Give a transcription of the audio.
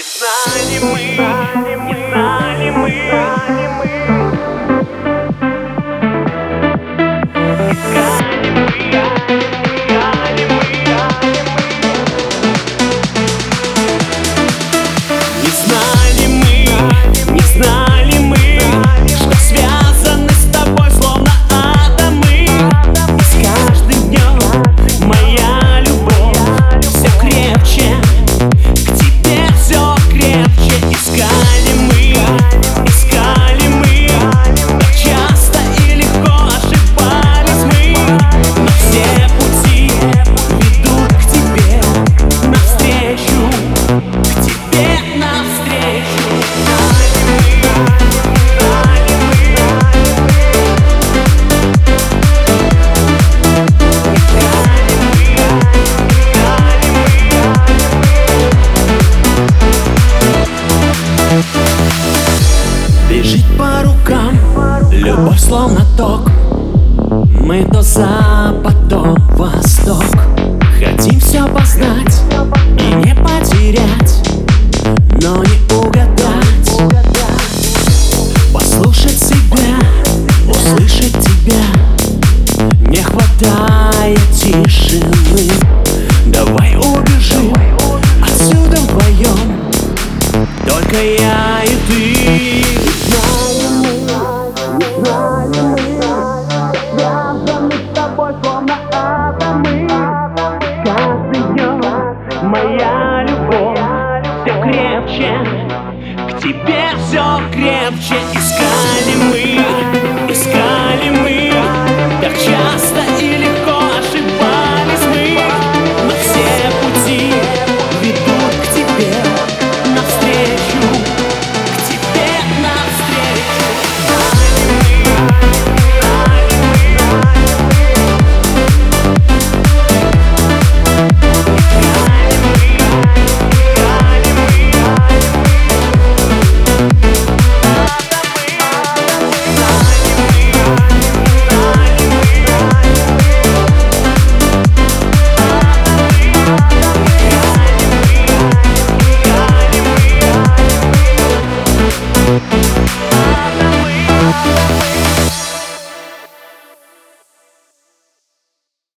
И знали мы Бежит по рукам, любовь словно ток. Мы то запад, то восток. Хотим все познать. тишины. Давай убежим отсюда вдвоем. Только я и ты. Моя любовь все крепче, к тебе все крепче. Искали мы.